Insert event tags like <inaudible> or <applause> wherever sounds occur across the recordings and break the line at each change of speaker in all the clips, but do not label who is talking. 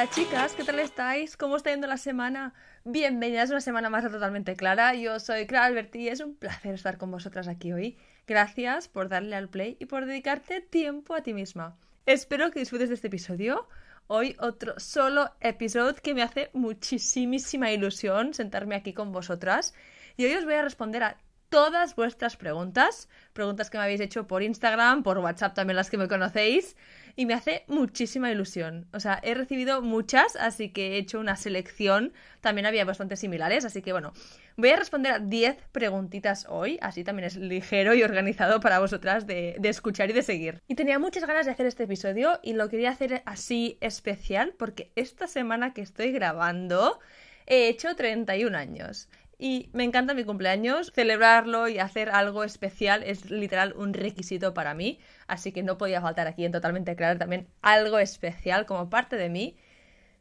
Hola chicas, ¿qué tal estáis? ¿Cómo está yendo la semana? Bienvenidas una semana más Totalmente Clara. Yo soy Clara Alberti y es un placer estar con vosotras aquí hoy. Gracias por darle al play y por dedicarte tiempo a ti misma. Espero que disfrutes de este episodio. Hoy otro solo episodio que me hace muchísima ilusión sentarme aquí con vosotras. Y hoy os voy a responder a todas vuestras preguntas, preguntas que me habéis hecho por Instagram, por WhatsApp también las que me conocéis, y me hace muchísima ilusión. O sea, he recibido muchas, así que he hecho una selección, también había bastante similares, así que bueno, voy a responder a 10 preguntitas hoy, así también es ligero y organizado para vosotras de, de escuchar y de seguir. Y tenía muchas ganas de hacer este episodio y lo quería hacer así especial porque esta semana que estoy grabando he hecho 31 años y me encanta mi cumpleaños. Celebrarlo y hacer algo especial es literal un requisito para mí, así que no podía faltar aquí en Totalmente Claro también algo especial como parte de mí.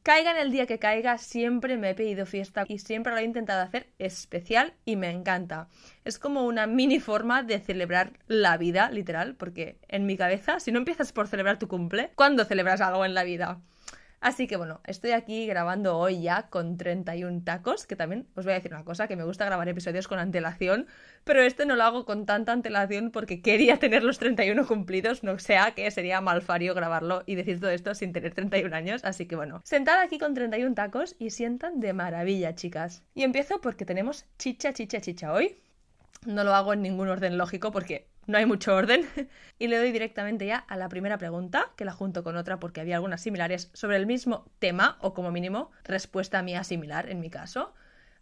Caiga en el día que caiga, siempre me he pedido fiesta y siempre lo he intentado hacer especial y me encanta. Es como una mini forma de celebrar la vida, literal, porque en mi cabeza, si no empiezas por celebrar tu cumple, ¿cuándo celebras algo en la vida? Así que bueno, estoy aquí grabando hoy ya con 31 tacos, que también os voy a decir una cosa, que me gusta grabar episodios con antelación, pero este no lo hago con tanta antelación porque quería tener los 31 cumplidos, no sea que sería malfario grabarlo y decir todo esto sin tener 31 años, así que bueno, sentada aquí con 31 tacos y sientan de maravilla, chicas. Y empiezo porque tenemos chicha, chicha, chicha hoy. No lo hago en ningún orden lógico porque no hay mucho orden. <laughs> y le doy directamente ya a la primera pregunta, que la junto con otra porque había algunas similares sobre el mismo tema, o como mínimo, respuesta mía similar en mi caso.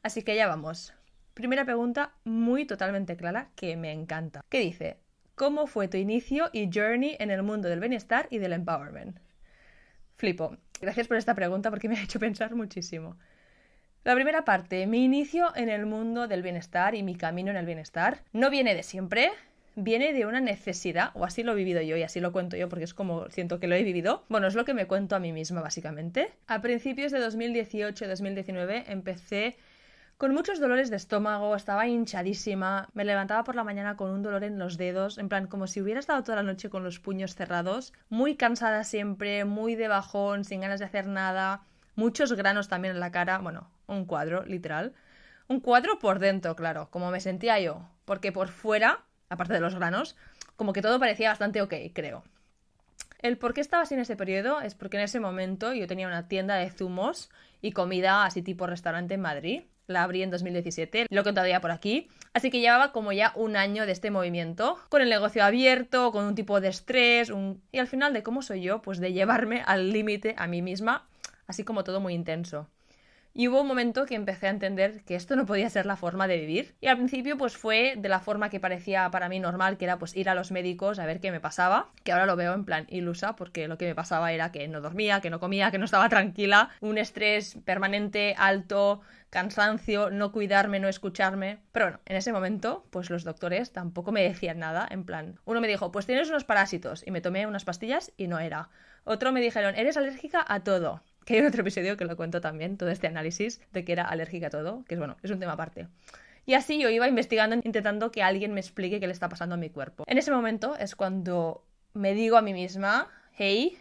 Así que ya vamos. Primera pregunta muy totalmente clara que me encanta. ¿Qué dice? ¿Cómo fue tu inicio y journey en el mundo del bienestar y del empowerment? Flipo. Gracias por esta pregunta porque me ha hecho pensar muchísimo. La primera parte, mi inicio en el mundo del bienestar y mi camino en el bienestar, no viene de siempre, viene de una necesidad, o así lo he vivido yo y así lo cuento yo porque es como siento que lo he vivido. Bueno, es lo que me cuento a mí misma básicamente. A principios de 2018-2019 empecé con muchos dolores de estómago, estaba hinchadísima, me levantaba por la mañana con un dolor en los dedos, en plan como si hubiera estado toda la noche con los puños cerrados, muy cansada siempre, muy de bajón, sin ganas de hacer nada, muchos granos también en la cara, bueno, un cuadro, literal. Un cuadro por dentro, claro, como me sentía yo, porque por fuera aparte de los granos, como que todo parecía bastante ok, creo. El por qué estaba así en ese periodo es porque en ese momento yo tenía una tienda de zumos y comida así tipo restaurante en Madrid. La abrí en 2017, lo he contado ya por aquí. Así que llevaba como ya un año de este movimiento, con el negocio abierto, con un tipo de estrés, y al final de cómo soy yo, pues de llevarme al límite a mí misma, así como todo muy intenso. Y hubo un momento que empecé a entender que esto no podía ser la forma de vivir. Y al principio pues fue de la forma que parecía para mí normal, que era pues ir a los médicos a ver qué me pasaba, que ahora lo veo en plan ilusa porque lo que me pasaba era que no dormía, que no comía, que no estaba tranquila, un estrés permanente, alto, cansancio, no cuidarme, no escucharme. Pero bueno, en ese momento, pues los doctores tampoco me decían nada, en plan, uno me dijo, pues tienes unos parásitos, y me tomé unas pastillas y no era. Otro me dijeron, eres alérgica a todo que hay otro episodio que lo cuento también, todo este análisis de que era alérgica a todo, que es bueno, es un tema aparte. Y así yo iba investigando, intentando que alguien me explique qué le está pasando a mi cuerpo. En ese momento es cuando me digo a mí misma, hey,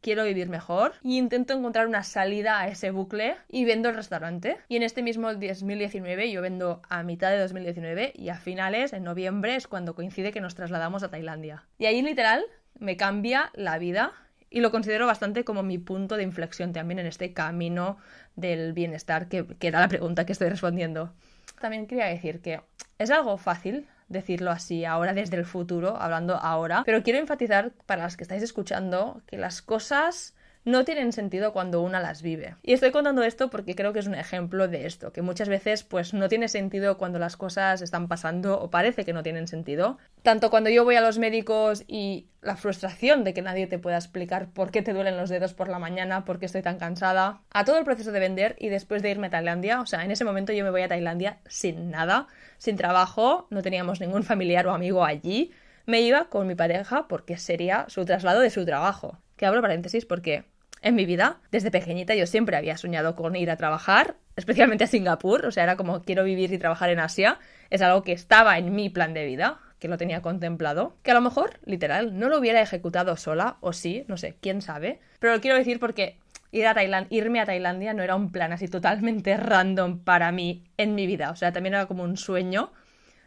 quiero vivir mejor y intento encontrar una salida a ese bucle y vendo el restaurante. Y en este mismo 2019 yo vendo a mitad de 2019 y a finales, en noviembre, es cuando coincide que nos trasladamos a Tailandia. Y ahí literal me cambia la vida y lo considero bastante como mi punto de inflexión también en este camino del bienestar, que, que era la pregunta que estoy respondiendo. También quería decir que es algo fácil decirlo así ahora desde el futuro, hablando ahora, pero quiero enfatizar para las que estáis escuchando que las cosas no tienen sentido cuando una las vive. Y estoy contando esto porque creo que es un ejemplo de esto, que muchas veces pues no tiene sentido cuando las cosas están pasando o parece que no tienen sentido. Tanto cuando yo voy a los médicos y la frustración de que nadie te pueda explicar por qué te duelen los dedos por la mañana, por qué estoy tan cansada, a todo el proceso de vender y después de irme a Tailandia, o sea, en ese momento yo me voy a Tailandia sin nada, sin trabajo, no teníamos ningún familiar o amigo allí, me iba con mi pareja porque sería su traslado de su trabajo. Que abro paréntesis porque en mi vida. Desde pequeñita yo siempre había soñado con ir a trabajar, especialmente a Singapur, o sea, era como quiero vivir y trabajar en Asia. Es algo que estaba en mi plan de vida, que lo tenía contemplado, que a lo mejor, literal, no lo hubiera ejecutado sola, o sí, no sé, quién sabe. Pero lo quiero decir porque ir a Tailandia, irme a Tailandia no era un plan así totalmente <laughs> random para mí en mi vida. O sea, también era como un sueño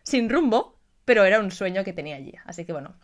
sin rumbo, pero era un sueño que tenía allí. Así que bueno,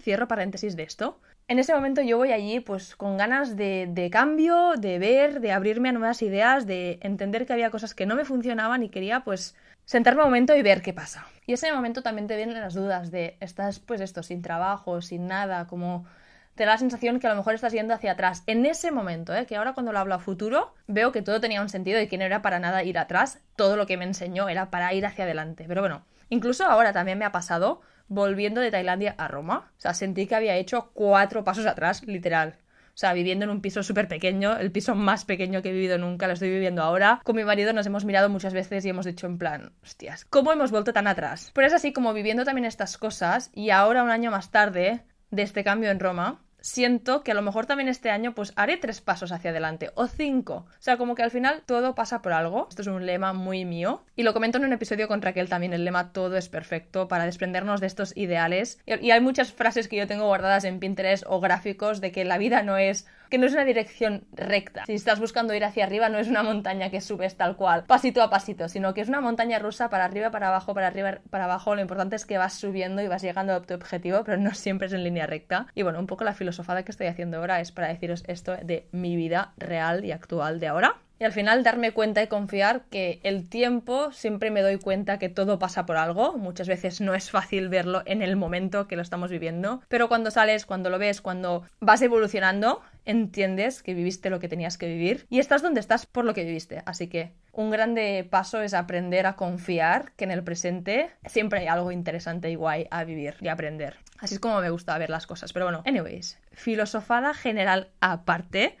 cierro paréntesis de esto. En ese momento yo voy allí pues con ganas de, de, cambio, de ver, de abrirme a nuevas ideas, de entender que había cosas que no me funcionaban y quería pues sentarme un momento y ver qué pasa. Y ese momento también te vienen las dudas de estás pues esto sin trabajo, sin nada, como te da la sensación que a lo mejor estás yendo hacia atrás. En ese momento, ¿eh? que ahora cuando lo hablo a futuro, veo que todo tenía un sentido y que no era para nada ir atrás, todo lo que me enseñó era para ir hacia adelante. Pero bueno, incluso ahora también me ha pasado volviendo de Tailandia a Roma. O sea, sentí que había hecho cuatro pasos atrás, literal. O sea, viviendo en un piso súper pequeño, el piso más pequeño que he vivido nunca, lo estoy viviendo ahora. Con mi marido nos hemos mirado muchas veces y hemos dicho en plan, hostias, ¿cómo hemos vuelto tan atrás? Pero es así como viviendo también estas cosas y ahora un año más tarde de este cambio en Roma, siento que a lo mejor también este año pues haré tres pasos hacia adelante o cinco. O sea, como que al final todo pasa por algo. Esto es un lema muy mío. Y lo comento en un episodio con Raquel también, el lema todo es perfecto para desprendernos de estos ideales. Y hay muchas frases que yo tengo guardadas en Pinterest o gráficos de que la vida no es que no es una dirección recta. Si estás buscando ir hacia arriba, no es una montaña que subes tal cual, pasito a pasito, sino que es una montaña rusa para arriba, para abajo, para arriba, para abajo. Lo importante es que vas subiendo y vas llegando a tu objetivo, pero no siempre es en línea recta. Y bueno, un poco la filosofada que estoy haciendo ahora es para deciros esto de mi vida real y actual de ahora y al final darme cuenta y confiar que el tiempo siempre me doy cuenta que todo pasa por algo. Muchas veces no es fácil verlo en el momento que lo estamos viviendo, pero cuando sales, cuando lo ves, cuando vas evolucionando, entiendes que viviste lo que tenías que vivir y estás donde estás por lo que viviste. Así que un grande paso es aprender a confiar que en el presente siempre hay algo interesante y guay a vivir y aprender. Así es como me gusta ver las cosas. Pero bueno, anyways, filosofada general aparte.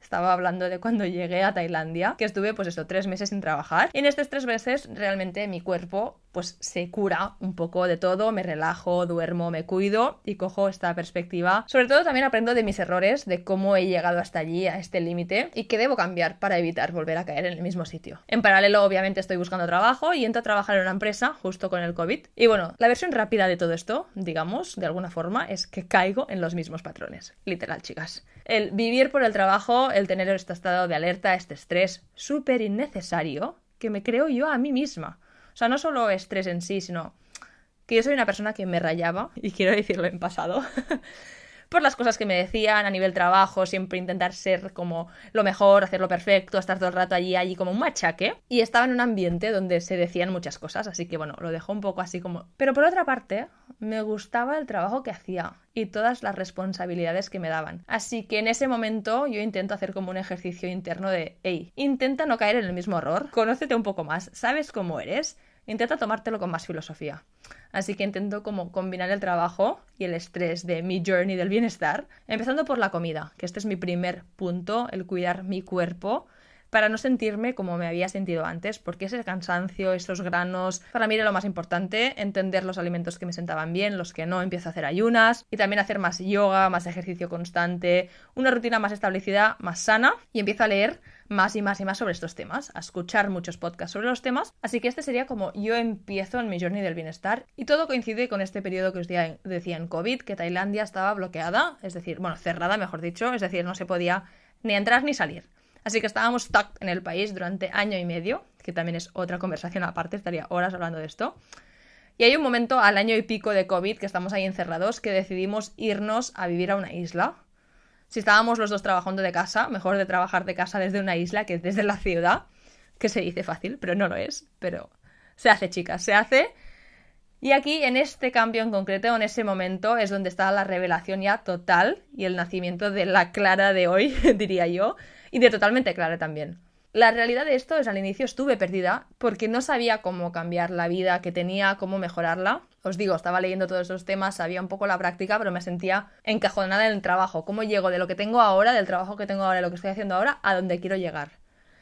Estaba hablando de cuando llegué a Tailandia, que estuve pues eso, tres meses sin trabajar. Y en estos tres meses realmente mi cuerpo pues se cura un poco de todo, me relajo, duermo, me cuido y cojo esta perspectiva. Sobre todo también aprendo de mis errores, de cómo he llegado hasta allí, a este límite y qué debo cambiar para evitar volver a caer en el mismo sitio. En paralelo obviamente estoy buscando trabajo y entro a trabajar en una empresa justo con el COVID. Y bueno, la versión rápida de todo esto, digamos, de alguna forma, es que caigo en los mismos patrones. Literal, chicas. El vivir por el trabajo, el tener este estado de alerta, este estrés súper innecesario que me creo yo a mí misma. O sea, no solo estrés en sí, sino que yo soy una persona que me rayaba, y quiero decirlo en pasado, <laughs> por las cosas que me decían a nivel trabajo, siempre intentar ser como lo mejor, hacerlo perfecto, estar todo el rato allí, allí como un machaque. Y estaba en un ambiente donde se decían muchas cosas, así que bueno, lo dejó un poco así como... Pero por otra parte, me gustaba el trabajo que hacía y todas las responsabilidades que me daban. Así que en ese momento yo intento hacer como un ejercicio interno de, hey, intenta no caer en el mismo error, conócete un poco más, sabes cómo eres, intenta tomártelo con más filosofía. Así que intento como combinar el trabajo y el estrés de mi journey del bienestar, empezando por la comida, que este es mi primer punto, el cuidar mi cuerpo para no sentirme como me había sentido antes, porque ese cansancio, esos granos, para mí era lo más importante, entender los alimentos que me sentaban bien, los que no, empiezo a hacer ayunas y también hacer más yoga, más ejercicio constante, una rutina más establecida, más sana y empiezo a leer más y más y más sobre estos temas, a escuchar muchos podcasts sobre los temas, así que este sería como yo empiezo en mi journey del bienestar y todo coincide con este periodo que os decía en COVID, que Tailandia estaba bloqueada, es decir, bueno, cerrada mejor dicho, es decir, no se podía ni entrar ni salir. Así que estábamos stuck en el país durante año y medio, que también es otra conversación aparte, estaría horas hablando de esto. Y hay un momento al año y pico de COVID que estamos ahí encerrados que decidimos irnos a vivir a una isla. Si estábamos los dos trabajando de casa, mejor de trabajar de casa desde una isla que desde la ciudad, que se dice fácil, pero no lo es, pero se hace, chicas, se hace. Y aquí, en este cambio en concreto, en ese momento, es donde está la revelación ya total y el nacimiento de la Clara de hoy, <laughs> diría yo, y de totalmente clara también. La realidad de esto es al inicio estuve perdida porque no sabía cómo cambiar la vida que tenía, cómo mejorarla. Os digo, estaba leyendo todos esos temas, sabía un poco la práctica, pero me sentía encajonada en el trabajo. ¿Cómo llego de lo que tengo ahora, del trabajo que tengo ahora, de lo que estoy haciendo ahora, a donde quiero llegar?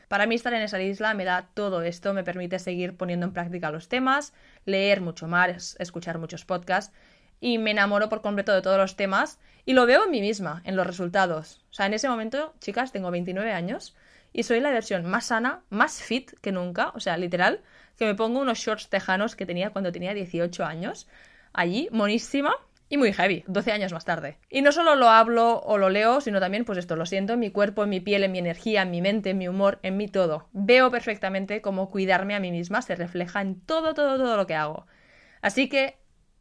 Para mí estar en esa isla me da todo esto, me permite seguir poniendo en práctica los temas, leer mucho más, escuchar muchos podcasts y me enamoro por completo de todos los temas y lo veo en mí misma, en los resultados. O sea, en ese momento, chicas, tengo 29 años y soy la versión más sana, más fit que nunca, o sea, literal, que me pongo unos shorts tejanos que tenía cuando tenía 18 años, allí, monísima, Y muy heavy, 12 años más tarde. Y no solo lo hablo o lo leo, sino también, pues esto, lo siento en mi cuerpo, en mi piel, en mi energía, en mi mente, en mi humor, en mi todo. Veo perfectamente cómo cuidarme a mí misma se refleja en todo, todo, todo lo que hago. Así que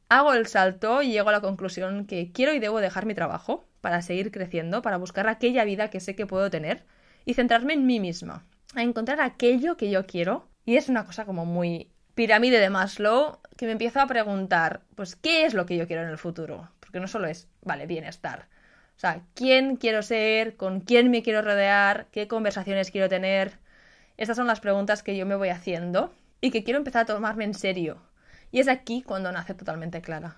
hago el salto y llego a la conclusión que quiero y debo dejar mi trabajo para seguir creciendo, para buscar aquella vida que sé que puedo tener y centrarme en mí misma, a encontrar aquello que yo quiero. Y es una cosa como muy pirámide de Maslow que me empiezo a preguntar, pues, ¿qué es lo que yo quiero en el futuro? Porque no solo es, vale, bienestar. O sea, ¿quién quiero ser? ¿Con quién me quiero rodear? ¿Qué conversaciones quiero tener? Estas son las preguntas que yo me voy haciendo y que quiero empezar a tomarme en serio. Y es aquí cuando nace totalmente clara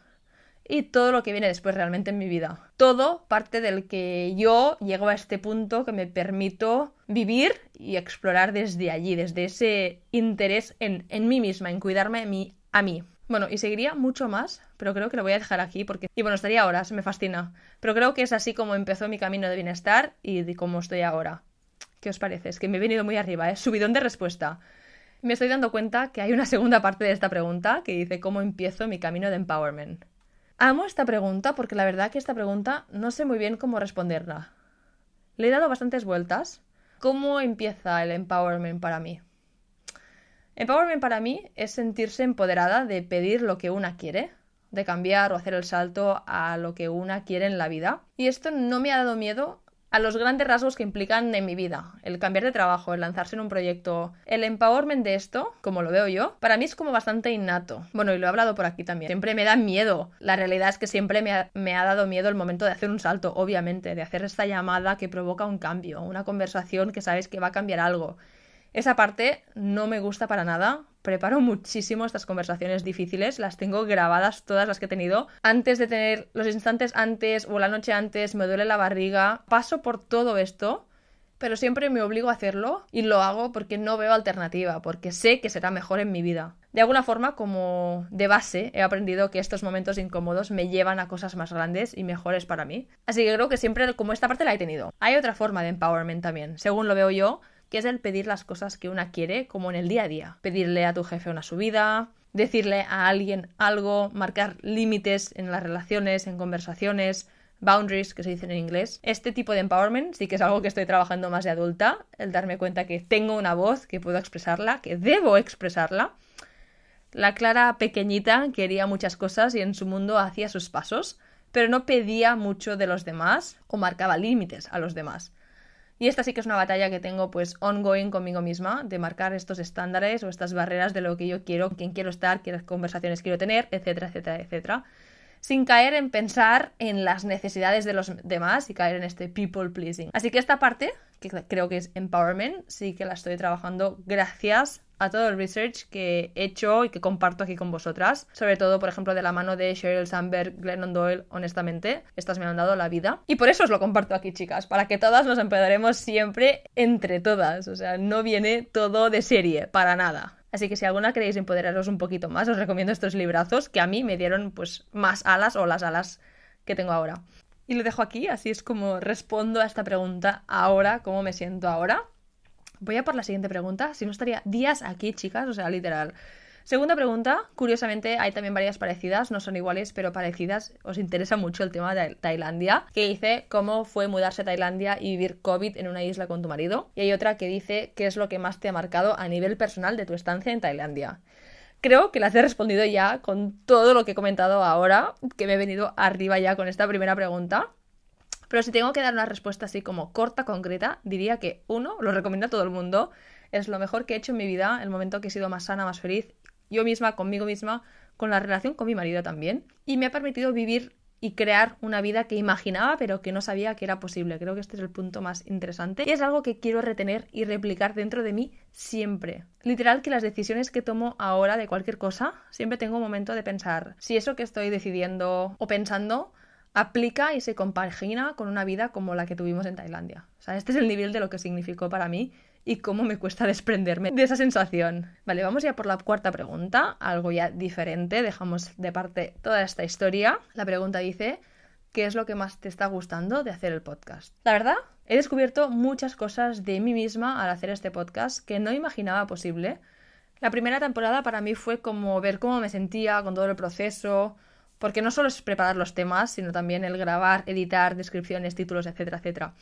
y todo lo que viene después realmente en mi vida. Todo parte del que yo llego a este punto que me permito vivir y explorar desde allí, desde ese interés en, mí misma, en cuidarme a mí, a mí. Bueno, y seguiría mucho más, pero creo que lo voy a dejar aquí porque... Y bueno, estaría horas, me fascina. Pero creo que es así como empezó mi camino de bienestar y de cómo estoy ahora. ¿Qué os parece? Es que me he venido muy arriba, ¿eh? Subidón de respuesta. Me estoy dando cuenta que hay una segunda parte de esta pregunta que dice cómo empiezo mi camino de empowerment. Amo esta pregunta porque la verdad que esta pregunta no sé muy bien cómo responderla. Le he dado bastantes vueltas. ¿Cómo empieza el empowerment para mí? Empowerment para mí es sentirse empoderada de pedir lo que una quiere, de cambiar o hacer el salto a lo que una quiere en la vida. Y esto no me ha dado miedo a los grandes rasgos que implican en mi vida. El cambiar de trabajo, el lanzarse en un proyecto, el empowerment de esto, como lo veo yo, para mí es como bastante innato. Bueno, y lo he hablado por aquí también. Siempre me da miedo. La realidad es que siempre me ha, me ha dado miedo el momento de hacer un salto, obviamente, de hacer esta llamada que provoca un cambio, una conversación que sabes que va a cambiar algo. Esa parte no me gusta para nada. Preparo muchísimo estas conversaciones difíciles, las tengo grabadas todas las que he tenido. Antes de tener los instantes antes o la noche antes, me duele la barriga. Paso por todo esto, pero siempre me obligo a hacerlo y lo hago porque no veo alternativa, porque sé que será mejor en mi vida. De alguna forma, como de base, he aprendido que estos momentos incómodos me llevan a cosas más grandes y mejores para mí. Así que creo que siempre como esta parte la he tenido. Hay otra forma de empowerment también, según lo veo yo, que es el pedir las cosas que una quiere como en el día a día. Pedirle a tu jefe una subida, decirle a alguien algo, marcar límites en las relaciones, en conversaciones, boundaries, que se dicen en inglés. Este tipo de empowerment sí que es algo que estoy trabajando más de adulta, el darme cuenta que tengo una voz, que puedo expresarla, que debo expresarla. La Clara pequeñita quería muchas cosas y en su mundo hacía sus pasos, pero no pedía mucho de los demás o marcaba límites a los demás. Y esta sí que es una batalla que tengo pues ongoing conmigo misma, de marcar estos estándares o estas barreras de lo que yo quiero, quién quiero estar, qué conversaciones quiero tener, etcétera, etcétera, etcétera. Sin caer en pensar en las necesidades de los demás y caer en este people pleasing. Así que esta parte, que creo que es empowerment, sí que la estoy trabajando gracias a todo el research que he hecho y que comparto aquí con vosotras. Sobre todo, por ejemplo, de la mano de Sheryl Sandberg, Glennon Doyle, honestamente. Estas me han dado la vida. Y por eso os lo comparto aquí, chicas, para que todas nos empoderemos siempre entre todas. O sea, no viene todo de serie, para nada. Así que si alguna queréis empoderaros un poquito más, os recomiendo estos librazos que a mí me dieron pues más alas o las alas que tengo ahora. Y lo dejo aquí, así es como respondo a esta pregunta ahora, cómo me siento ahora. Voy a por la siguiente pregunta. Si no estaría días aquí, chicas, o sea, literal. Segunda pregunta, curiosamente hay también varias parecidas, no son iguales, pero parecidas. Os interesa mucho el tema de Tailandia, que dice cómo fue mudarse a Tailandia y vivir COVID en una isla con tu marido. Y hay otra que dice qué es lo que más te ha marcado a nivel personal de tu estancia en Tailandia. Creo que las he respondido ya con todo lo que he comentado ahora, que me he venido arriba ya con esta primera pregunta. Pero si tengo que dar una respuesta así como corta, concreta, diría que uno, lo recomiendo a todo el mundo, es lo mejor que he hecho en mi vida, el momento que he sido más sana, más feliz, yo misma, conmigo misma, con la relación con mi marido también, y me ha permitido vivir y crear una vida que imaginaba pero que no sabía que era posible. Creo que este es el punto más interesante y es algo que quiero retener y replicar dentro de mí siempre. Literal que las decisiones que tomo ahora de cualquier cosa, siempre tengo un momento de pensar si eso que estoy decidiendo o pensando aplica y se compagina con una vida como la que tuvimos en Tailandia. O sea, este es el nivel de lo que significó para mí y cómo me cuesta desprenderme de esa sensación. Vale, vamos ya por la cuarta pregunta, algo ya diferente, dejamos de parte toda esta historia. La pregunta dice, ¿qué es lo que más te está gustando de hacer el podcast? La verdad, he descubierto muchas cosas de mí misma al hacer este podcast que no imaginaba posible. La primera temporada para mí fue como ver cómo me sentía con todo el proceso, porque no solo es preparar los temas, sino también el grabar, editar, descripciones, títulos, etcétera, etcétera.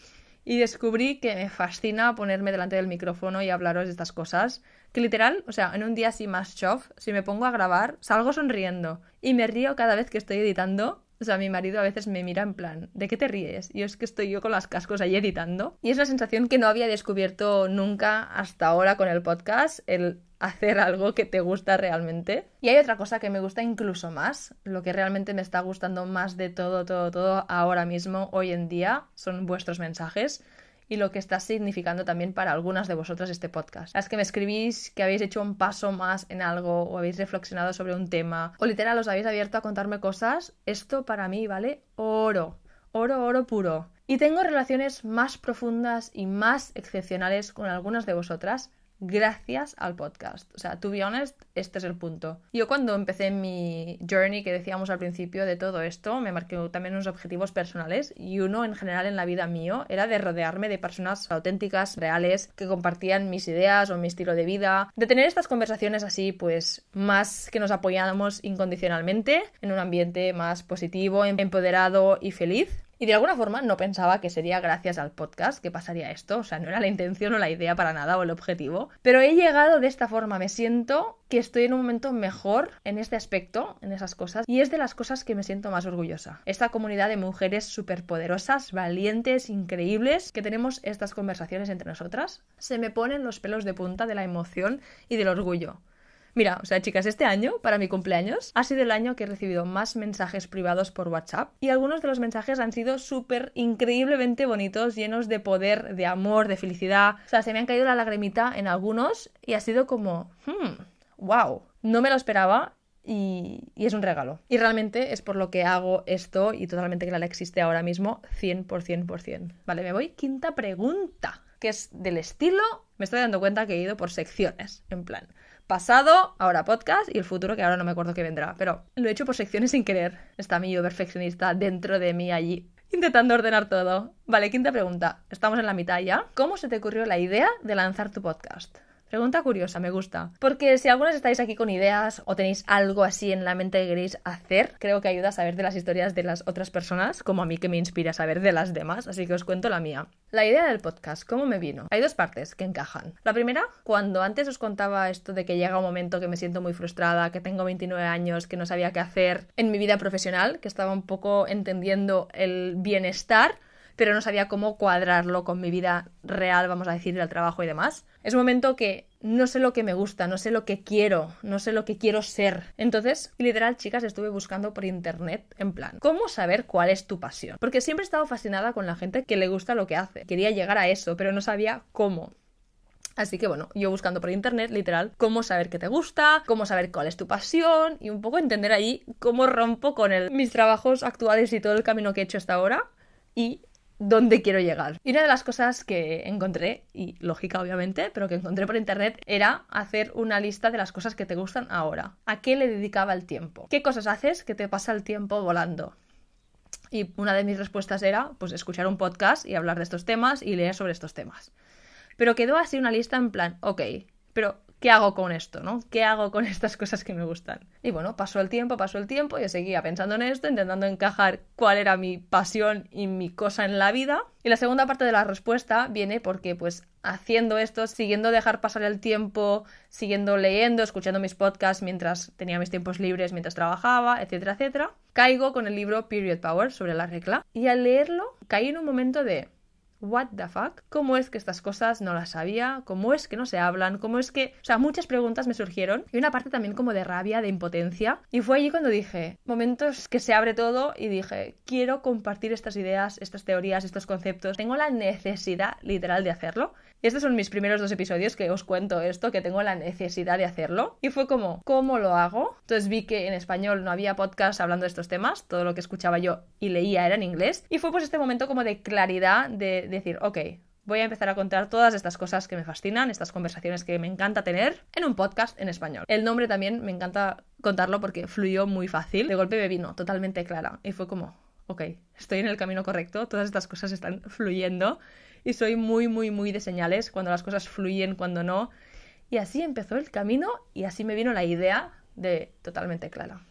Y descubrí que me fascina ponerme delante del micrófono y hablaros de estas cosas. Que literal, o sea, en un día así más chof, si me pongo a grabar, salgo sonriendo. Y me río cada vez que estoy editando o sea, mi marido a veces me mira en plan, ¿de qué te ríes? Y es que estoy yo con las cascos ahí editando. Y es una sensación que no había descubierto nunca hasta ahora con el podcast, el hacer algo que te gusta realmente. Y hay otra cosa que me gusta incluso más, lo que realmente me está gustando más de todo, todo, todo ahora mismo, hoy en día, son vuestros mensajes y lo que está significando también para algunas de vosotras este podcast. Las que me escribís que habéis hecho un paso más en algo o habéis reflexionado sobre un tema o literal os habéis abierto a contarme cosas, esto para mí vale oro. Oro, oro puro. Y tengo relaciones más profundas y más excepcionales con algunas de vosotras gracias al podcast. O sea, to be honest, este es el punto. Yo cuando empecé mi journey que decíamos al principio de todo esto, me marqué también unos objetivos personales y uno en general en la vida mío era de rodearme de personas auténticas, reales, que compartían mis ideas o mi estilo de vida, de tener estas conversaciones así, pues más que nos apoyamos incondicionalmente en un ambiente más positivo, empoderado y feliz. Y de alguna forma no pensaba que sería gracias al podcast que pasaría esto, o sea, no era la intención o la idea para nada o el objetivo, pero he llegado de esta forma, me siento que estoy en un momento mejor en este aspecto, en esas cosas, y es de las cosas que me siento más orgullosa. Esta comunidad de mujeres superpoderosas, valientes, increíbles, que tenemos estas conversaciones entre nosotras, se me ponen los pelos de punta de la emoción y del orgullo. Mira, o sea, chicas, este año, para mi cumpleaños, ha sido el año que he recibido más mensajes privados por WhatsApp y algunos de los mensajes han sido súper increíblemente bonitos, llenos de poder, de amor, de felicidad. O sea, se me han caído la lagrimita en algunos y ha sido como, hmm, wow, no me lo esperaba y, es un regalo. Y realmente es por lo que hago esto y totalmente que la existe ahora mismo 100%, por Vale, me voy. Quinta pregunta, que es del estilo... Me estoy dando cuenta que he ido por secciones, en plan pasado, ahora podcast y el futuro que ahora no me acuerdo que vendrá. Pero lo he hecho por secciones sin querer. Está mi yo perfeccionista dentro de mí allí. Intentando ordenar todo. Vale, quinta pregunta. Estamos en la mitad ya. ¿Cómo se te ocurrió la idea de lanzar tu podcast? Pregunta curiosa, me gusta. Porque si algunas estáis aquí con ideas o tenéis algo así en la mente que queréis hacer, creo que ayuda a saber de las historias de las otras personas, como a mí que me inspira a saber de las demás, así que os cuento la mía. La idea del podcast, ¿cómo me vino? Hay dos partes que encajan. La primera, cuando antes os contaba esto de que llega un momento que me siento muy frustrada, que tengo 29 años, que no sabía qué hacer en mi vida profesional, que estaba un poco entendiendo el bienestar, pero no sabía cómo cuadrarlo con mi vida real, vamos a decir, el trabajo y demás. Es momento que no sé lo que me gusta, no sé lo que quiero, no sé lo que quiero ser. Entonces, literal, chicas, estuve buscando por internet, en plan, ¿cómo saber cuál es tu pasión? Porque siempre he estado fascinada con la gente que le gusta lo que hace. Quería llegar a eso, pero no sabía cómo. Así que bueno, yo buscando por internet, literal, cómo saber qué te gusta, cómo saber cuál es tu pasión y un poco entender ahí cómo rompo con el, mis trabajos actuales y todo el camino que he hecho hasta ahora y dónde quiero llegar. Y una de las cosas que encontré, y lógica obviamente, pero que encontré por internet, era hacer una lista de las cosas que te gustan ahora. ¿A qué le dedicaba el tiempo? ¿Qué cosas haces que te pasa el tiempo volando? Y una de mis respuestas era, pues, escuchar un podcast y hablar de estos temas y leer sobre estos temas. Pero quedó así una lista en plan, ok, pero ¿qué hago con esto? ¿no? ¿Qué hago con estas cosas que me gustan? Y bueno, pasó el tiempo, pasó el tiempo, yo seguía pensando en esto, intentando encajar cuál era mi pasión y mi cosa en la vida. Y la segunda parte de la respuesta viene porque, pues, haciendo esto, siguiendo dejar pasar el tiempo, siguiendo leyendo, escuchando mis podcasts mientras tenía mis tiempos libres, mientras trabajaba, etcétera, etcétera, caigo con el libro Period Power sobre la regla. Y al leerlo, caí en un momento de what the fuck, cómo es que estas cosas no las sabía, cómo es que no se hablan, cómo es que, o sea, muchas preguntas me surgieron y una parte también como de rabia, de impotencia. Y fue allí cuando dije, momentos que se abre todo y dije, quiero compartir estas ideas, estas teorías, estos conceptos. Tengo la necesidad literal de hacerlo. Estos son mis primeros dos episodios que os cuento esto, que tengo la necesidad de hacerlo. Y fue como, ¿cómo lo hago? Entonces vi que en español no había podcast hablando de estos temas, todo lo que escuchaba yo y leía era en inglés. Y fue pues este momento como de claridad de decir, ok, voy a empezar a contar todas estas cosas que me fascinan, estas conversaciones que me encanta tener en un podcast en español. El nombre también me encanta contarlo porque fluyó muy fácil. De golpe me vino totalmente clara y fue como, ok, estoy en el camino correcto, todas estas cosas están fluyendo y soy muy, muy, muy de señales cuando las cosas fluyen, cuando no. Y así empezó el camino y así me vino la idea de totalmente clara.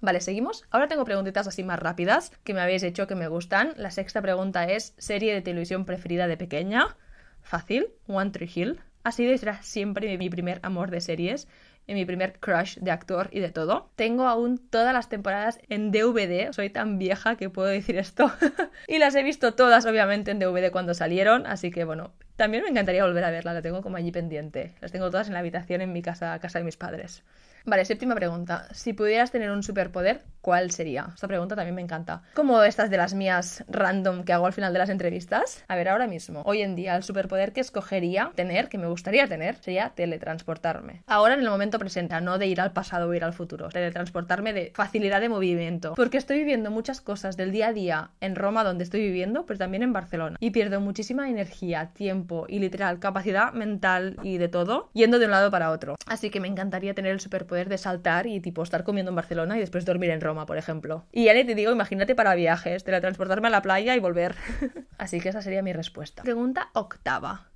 Vale, seguimos. Ahora tengo preguntitas así más rápidas que me habéis hecho que me gustan. La sexta pregunta es: ¿serie de televisión preferida de pequeña? Fácil, One Tree Hill. Ha sido y será siempre mi primer amor de series mi primer crush de actor y de todo. Tengo aún todas las temporadas en DVD, soy tan vieja que puedo decir esto. <laughs> y las he visto todas, obviamente, en DVD cuando salieron, así que bueno, también me encantaría volver a verla, la tengo como allí pendiente. Las tengo todas en la habitación en mi casa, casa de mis padres. Vale, séptima pregunta. Si pudieras tener un superpoder, ¿cuál sería? Esta pregunta también me encanta. Como estas de las mías random que hago al final de las entrevistas. A ver, ahora mismo, hoy en día, el superpoder que escogería tener, que me gustaría tener, sería teletransportarme. Ahora en el momento presente, no de ir al pasado o ir al futuro. Teletransportarme de facilidad de movimiento. Porque estoy viviendo muchas cosas del día a día en Roma, donde estoy viviendo, pero también en Barcelona. Y pierdo muchísima energía, tiempo y literal capacidad mental y de todo yendo de un lado para otro. Así que me encantaría tener el superpoder de saltar y tipo estar comiendo en Barcelona y después dormir en Roma, por ejemplo. Y ya ni te digo, imagínate para viajes, teletransportarme a la playa y volver. <laughs> Así que esa sería mi respuesta. Pregunta octava.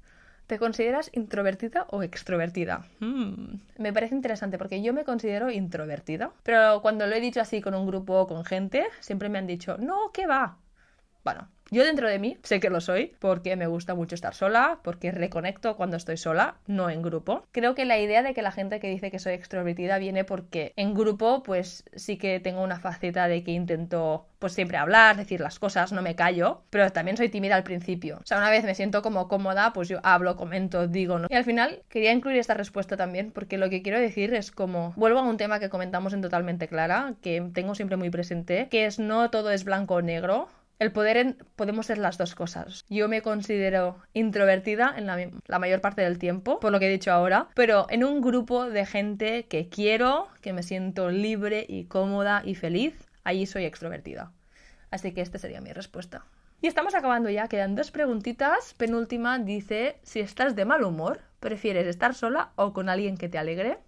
¿Te consideras introvertida o extrovertida? Hmm. Me parece interesante porque yo me considero introvertida, pero cuando lo he dicho así con un grupo o con gente, siempre me han dicho, no, ¿qué va? Bueno, yo dentro de mí sé que lo soy porque me gusta mucho estar sola, porque reconecto cuando estoy sola, no en grupo. Creo que la idea de que la gente que dice que soy extrovertida viene porque en grupo pues sí que tengo una faceta de que intento pues siempre hablar, decir las cosas, no me callo, pero también soy tímida al principio. O sea, una vez me siento como cómoda, pues yo hablo, comento, digo, ¿no? Y al final quería incluir esta respuesta también porque lo que quiero decir es como, vuelvo a un tema que comentamos en Totalmente Clara, que tengo siempre muy presente, que es no todo es blanco o negro, el poder en, podemos ser las dos cosas. Yo me considero introvertida en la, la, mayor parte del tiempo, por lo que he dicho ahora, pero en un grupo de gente que quiero, que me siento libre y cómoda y feliz, allí soy extrovertida. Así que esta sería mi respuesta. Y estamos acabando ya, quedan dos preguntitas. Penúltima dice, si estás de mal humor, ¿prefieres estar sola o con alguien que te alegre?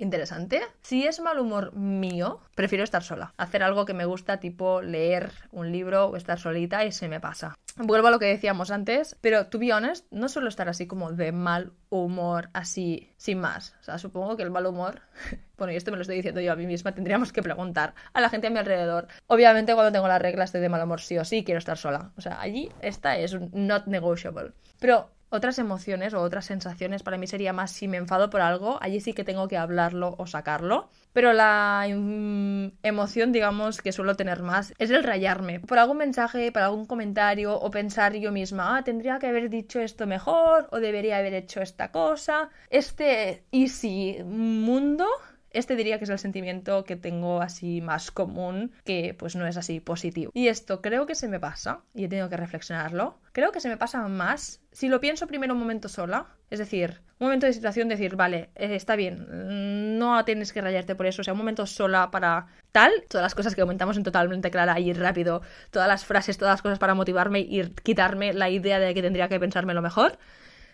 Interesante. Si es mal humor mío, prefiero estar sola. Hacer algo que me gusta, tipo leer un libro o estar solita y se me pasa. Vuelvo a lo que decíamos antes, pero to be honest, no suelo estar así como de mal humor, así, sin más. O sea, supongo que el mal humor, <laughs> bueno, y esto me lo estoy diciendo yo a mí misma, tendríamos que preguntar a la gente a mi alrededor. Obviamente, cuando tengo las reglas de mal humor, sí o sí, quiero estar sola. O sea, allí esta es un not negotiable. Pero otras emociones o otras sensaciones para mí sería más si me enfado por algo, allí sí que tengo que hablarlo o sacarlo. Pero la mm, emoción, digamos, que suelo tener más es el rayarme por algún mensaje, por algún comentario o pensar yo misma, ah, tendría que haber dicho esto mejor o debería haber hecho esta cosa. Este easy mundo este diría que es el sentimiento que tengo así más común, que pues no es así positivo. Y esto creo que se me pasa, y he tenido que reflexionarlo, creo que se me pasa más si lo pienso primero un momento sola, es decir, un momento de situación, decir, vale, eh, está bien, no tienes que rayarte por eso, o sea, un momento sola para tal, todas las cosas que comentamos en totalmente clara y rápido, todas las frases, todas las cosas para motivarme y quitarme la idea de que tendría que pensarme lo mejor.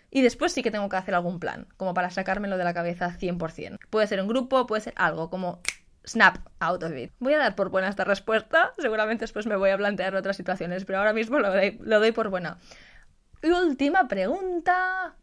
Y después sí que tengo que hacer algún plan, como para sacármelo de la cabeza 100%. Puede ser un grupo, puede ser algo, como snap out of it. Voy a dar por buena esta respuesta, seguramente después me voy a plantear otras situaciones, pero ahora mismo lo doy, lo doy por buena. Y última pregunta.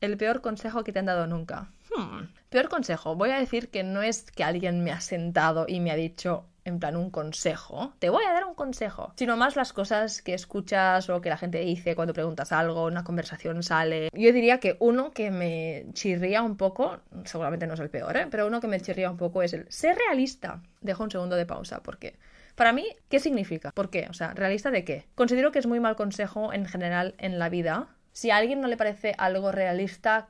El peor consejo que te han dado nunca. Hmm. Peor consejo. Voy a decir que no es que alguien me ha sentado y me ha dicho, en plan un consejo, te voy a dar un consejo, sino más las cosas que escuchas o que la gente dice cuando preguntas algo, una conversación sale. Yo diría que uno que me chirría un poco, seguramente no es el peor, ¿eh? pero uno que me chirría un poco es el ser realista. Dejo un segundo de pausa porque... Para mí, ¿qué significa? ¿Por qué? O sea, ¿realista de qué? Considero que es muy mal consejo en general en la vida. Si a alguien no le parece algo realista,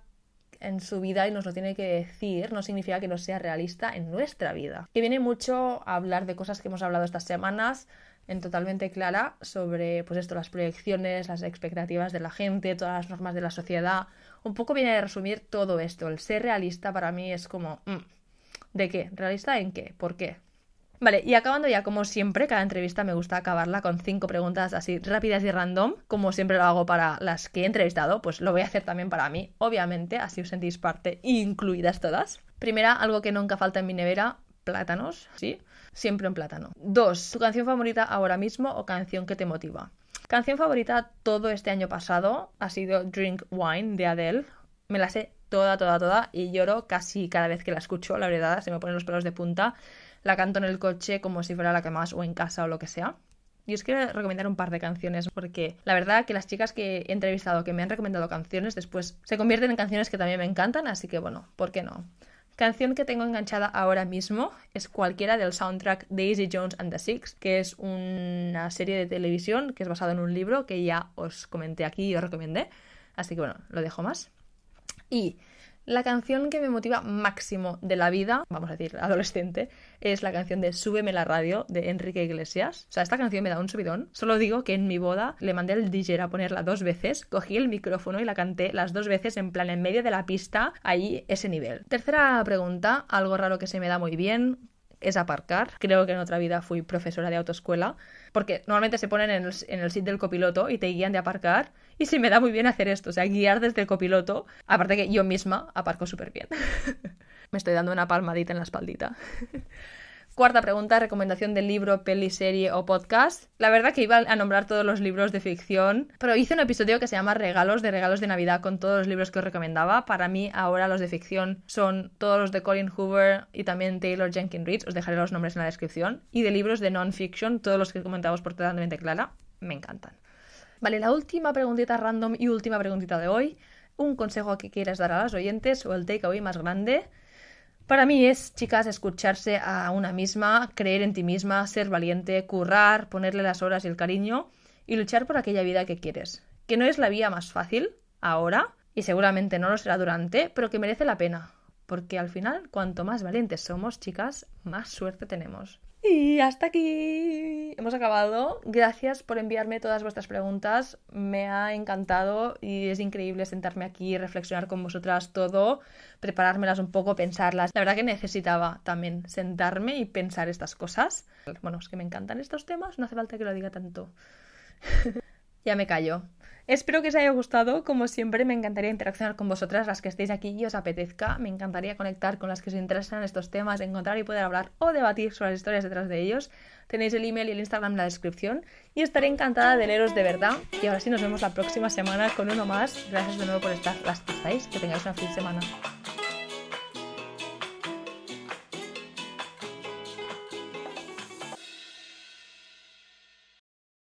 en su vida y nos lo tiene que decir, no significa que no sea realista en nuestra vida. Que viene mucho a hablar de cosas que hemos hablado estas semanas en totalmente clara sobre pues esto, las proyecciones, las expectativas de la gente, todas las normas de la sociedad. Un poco viene a resumir todo esto. El ser realista para mí es como mm, ¿de qué? ¿Realista en qué? ¿Por qué? Vale, y acabando ya, como siempre, cada entrevista me gusta acabarla con cinco preguntas así rápidas y random, como siempre lo hago para las que he entrevistado, pues lo voy a hacer también para mí, obviamente, así os sentís parte, incluidas todas. Primera, algo que nunca falta en mi nevera, plátanos, ¿sí? Siempre un plátano. Dos, tu canción favorita ahora mismo o canción que te motiva. Canción favorita todo este año pasado ha sido Drink Wine de Adele. Me la sé toda, toda, toda, y lloro casi cada vez que la escucho, la verdad, se me ponen los pelos de punta. La canto en el coche como si fuera la que más, o en casa o lo que sea. Y os quiero recomendar un par de canciones porque la verdad que las chicas que he entrevistado que me han recomendado canciones después se convierten en canciones que también me encantan, así que bueno, ¿por qué no? Canción que tengo enganchada ahora mismo es cualquiera del soundtrack Daisy Jones and the Six, que es una serie de televisión que es basada en un libro que ya os comenté aquí y os recomendé. Así que bueno, lo dejo más. Y la canción que me motiva máximo de la vida, vamos a decir, adolescente, es la canción de Súbeme la radio de Enrique Iglesias. O sea, esta canción me da un subidón. Solo digo que en mi boda le mandé al DJ a ponerla dos veces, cogí el micrófono y la canté las dos veces en plan en medio de la pista, ahí ese nivel. Tercera pregunta, algo raro que se me da muy bien es aparcar. Creo que en otra vida fui profesora de autoescuela, porque normalmente se ponen en el, en el sit del copiloto y te guían de aparcar, y se me da muy bien hacer esto, o sea, guiar desde el copiloto, aparte que yo misma aparco súper bien. <laughs> me estoy dando una palmadita en la espaldita. <laughs> Cuarta pregunta, recomendación de libro, peli, serie o podcast. La verdad que iba a nombrar todos los libros de ficción, pero hice un episodio que se llama Regalos de regalos de Navidad con todos los libros que os recomendaba. Para mí ahora los de ficción son todos los de Colin Hoover y también Taylor Jenkins Reid. Os dejaré los nombres en la descripción. Y de libros de non-fiction, todos los que comentamos por totalmente clara, me encantan. Vale, la última preguntita random y última preguntita de hoy. Un consejo que quieras dar a las oyentes o el takeaway más grande. Para mí es, chicas, escucharse a una misma, creer en ti misma, ser valiente, currar, ponerle las horas y el cariño y luchar por aquella vida que quieres. Que no es la vía más fácil ahora y seguramente no lo será durante, pero que merece la pena. Porque al final, cuanto más valientes somos, chicas, más suerte tenemos. Y hasta aquí hemos acabado. Gracias por enviarme todas vuestras preguntas. Me ha encantado y es increíble sentarme aquí y reflexionar con vosotras todo, preparármelas un poco, pensarlas. La verdad que necesitaba también sentarme y pensar estas cosas. Bueno, es que me encantan estos temas, no hace falta que lo diga tanto. <laughs> ya me callo. Espero que os haya gustado. Como siempre, me encantaría interaccionar con vosotras, las que estéis aquí y os apetezca. Me encantaría conectar con las que os interesan estos temas, encontrar y poder hablar o debatir sobre las historias detrás de ellos. Tenéis el email y el Instagram en la descripción. Y estaré encantada de leeros de verdad. Y ahora sí, nos vemos la próxima semana con uno más. Gracias de nuevo por estar las que estáis. Que tengáis una feliz semana.